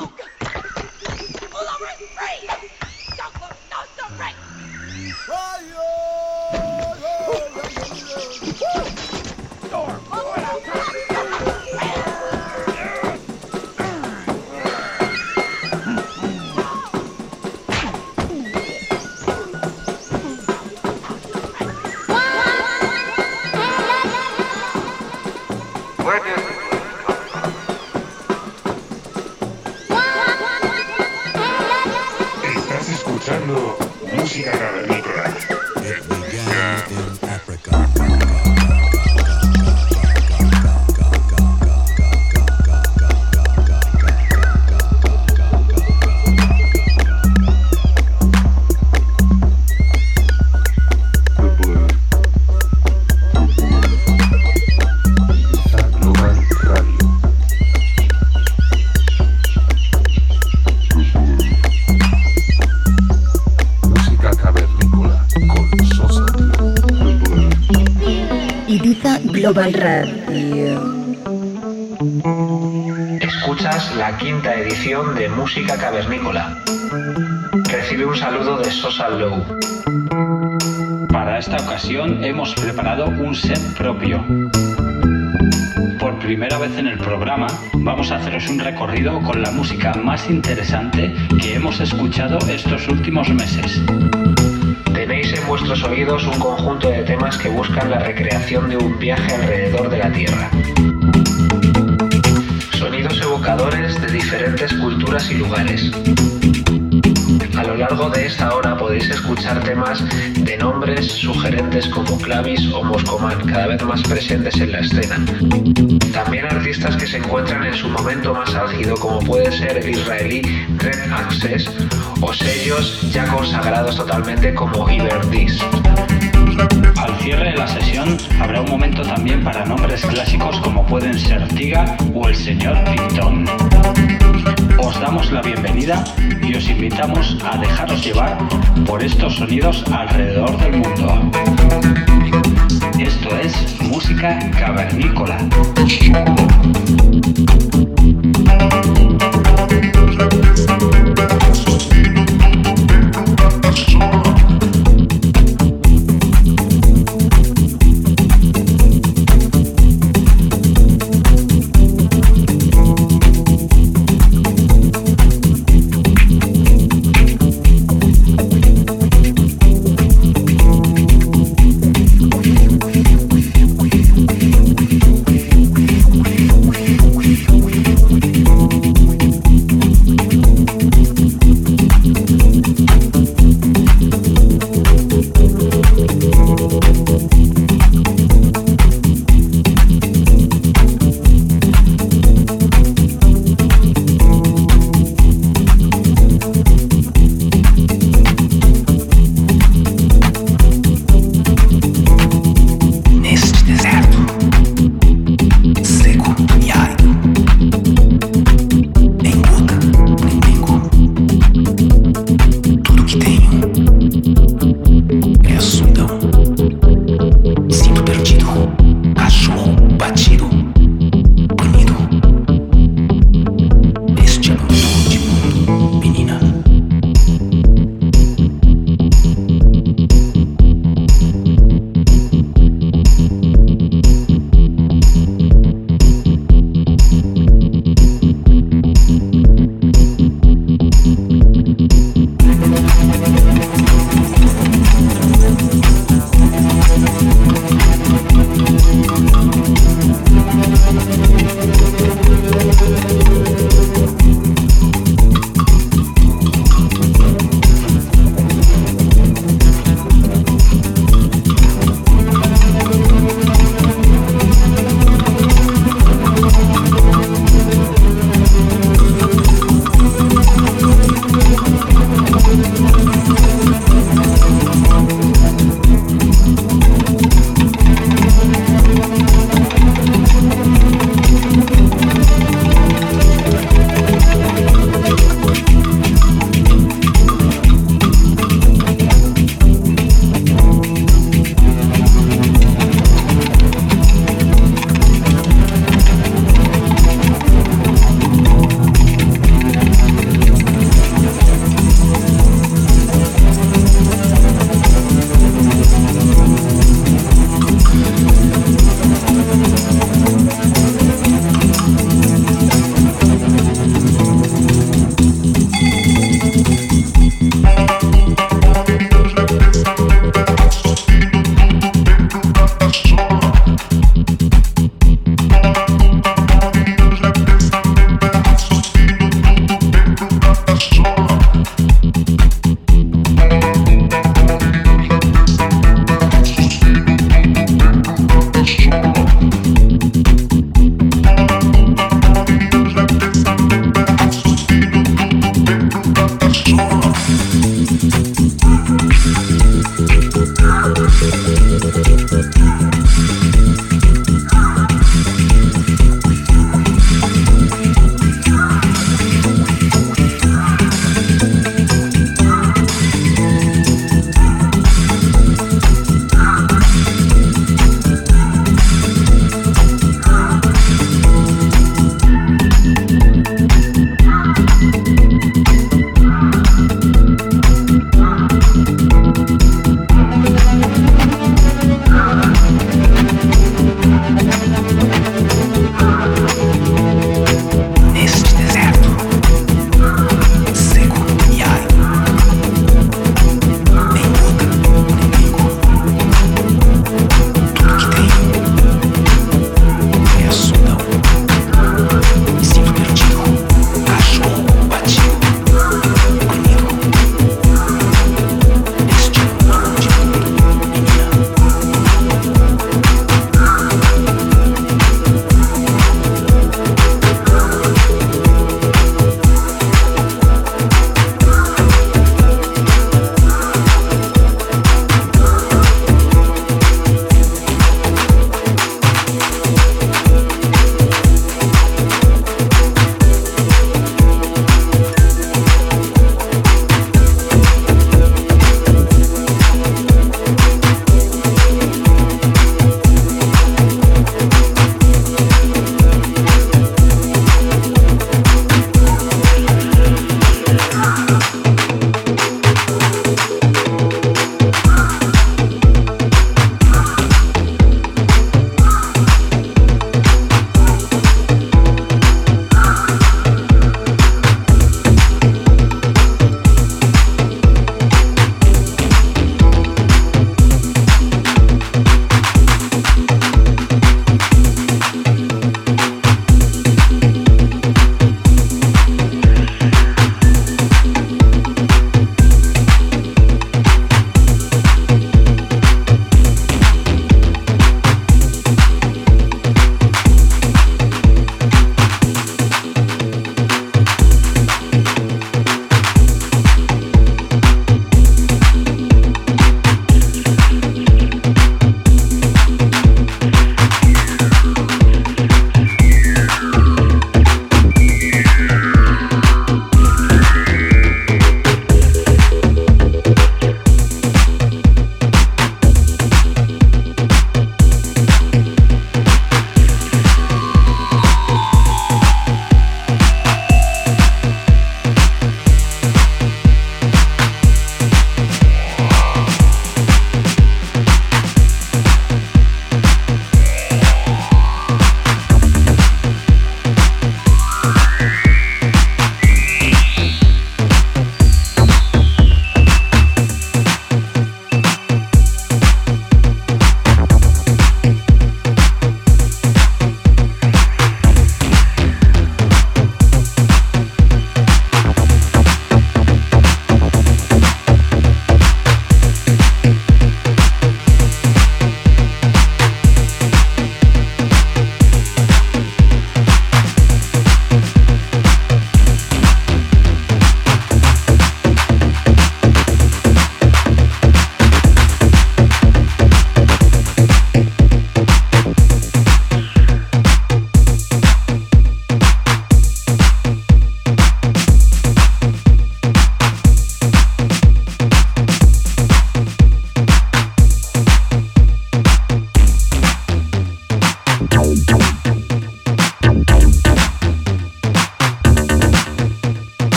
No! Pull over! Free! Don't look! No, stop! Right! Fire! Música Cavernícola. Recibe un saludo de Sosa Low. Para esta ocasión hemos preparado un set propio. Por primera vez en el programa vamos a haceros un recorrido con la música más interesante que hemos escuchado estos últimos meses en vuestros oídos un conjunto de temas que buscan la recreación de un viaje alrededor de la Tierra. De diferentes culturas y lugares. A lo largo de esta hora podéis escuchar temas de nombres sugerentes como Clavis o Moscoman, cada vez más presentes en la escena. También artistas que se encuentran en su momento más álgido, como puede ser el israelí Red Access o sellos ya consagrados totalmente como Iberdis. Al cierre de la sesión habrá un momento también para nombres clásicos como pueden ser Tiga o el señor Picton. Os damos la bienvenida y os invitamos a dejaros llevar por estos sonidos alrededor del mundo. Esto es música. Cavernícola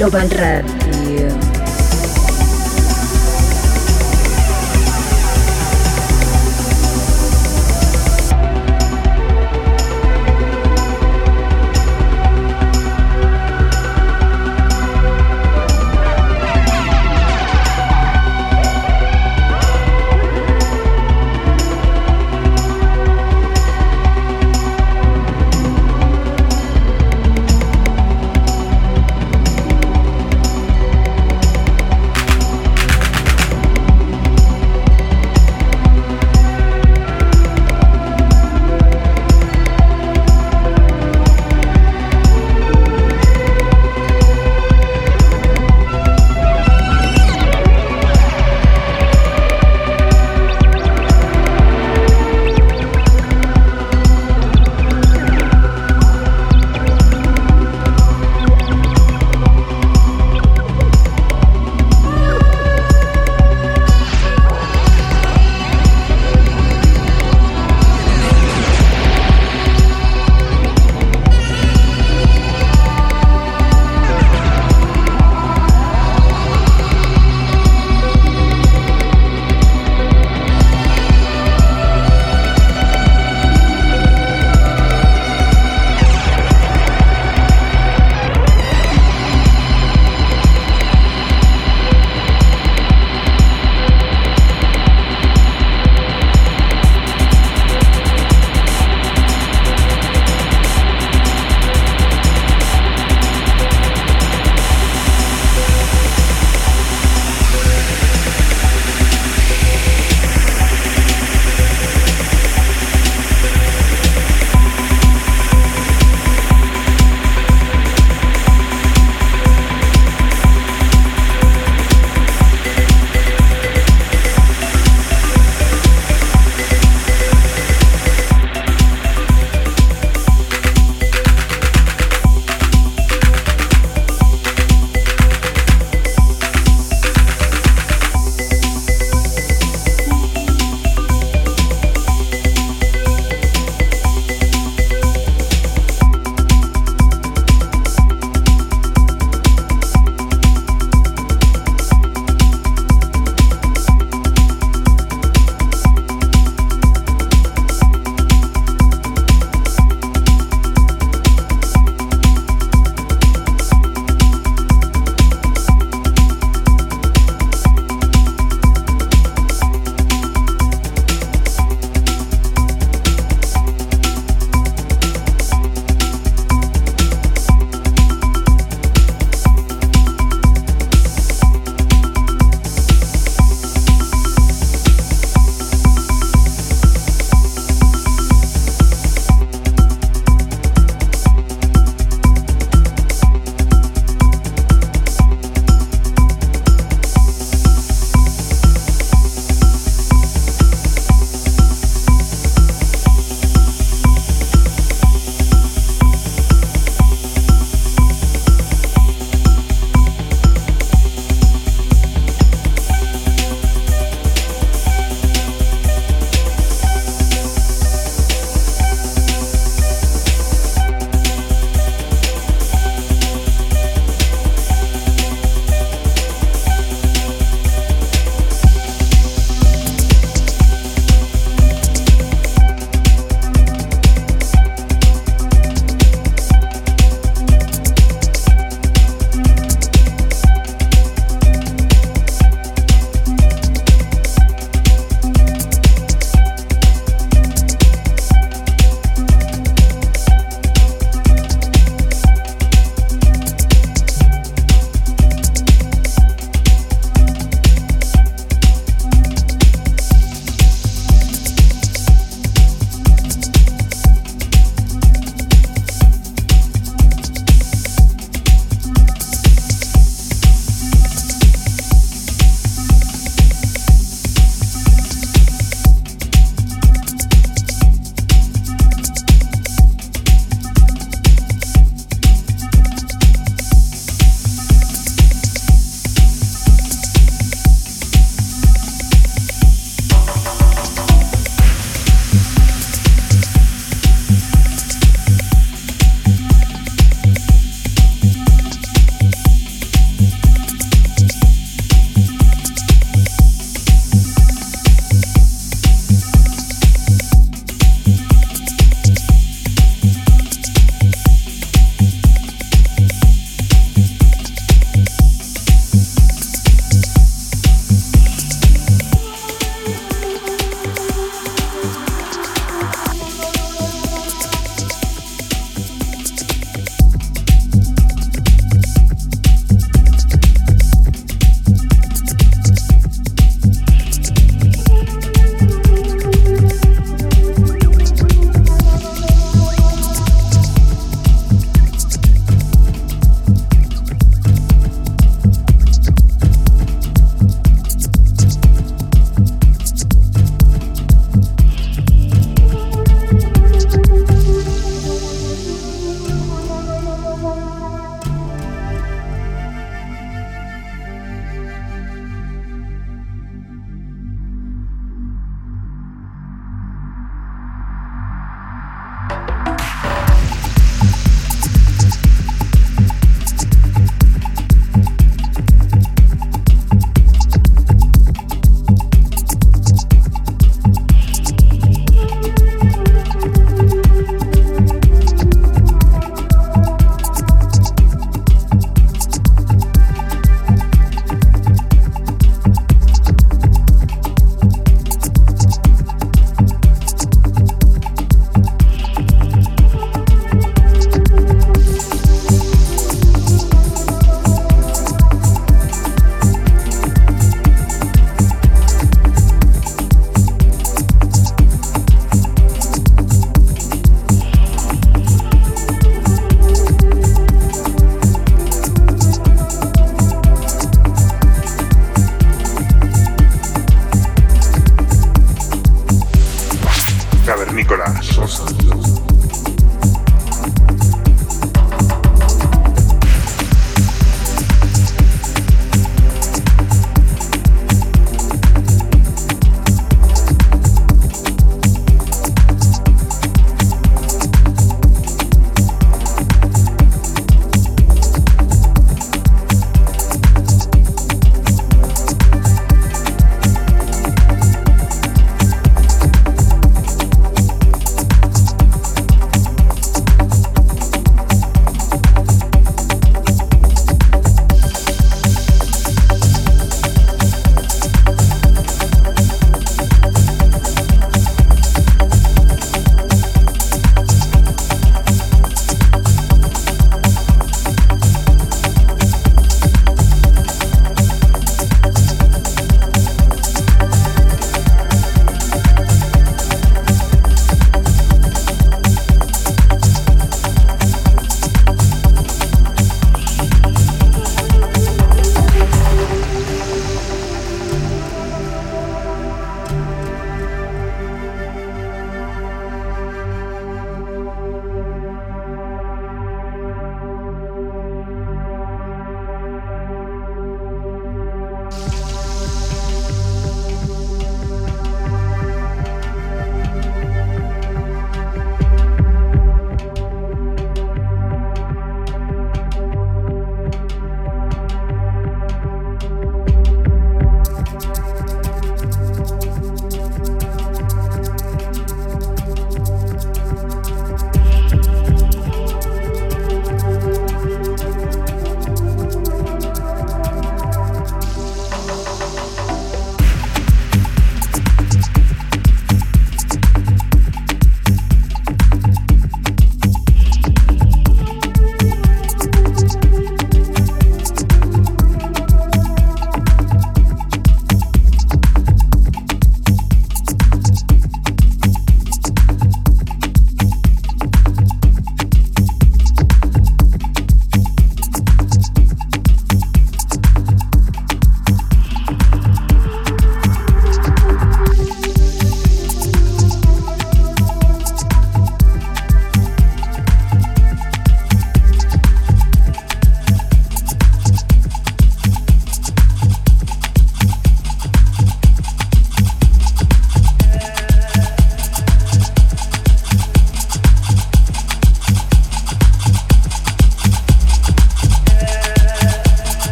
Global Radio.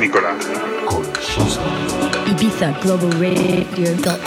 Música cavernícola. Con Sosa. IbizaGlobalRadio.com. Ibiza Global Radio.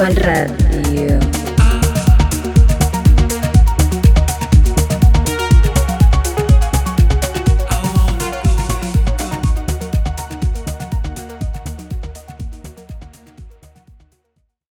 பண்றார்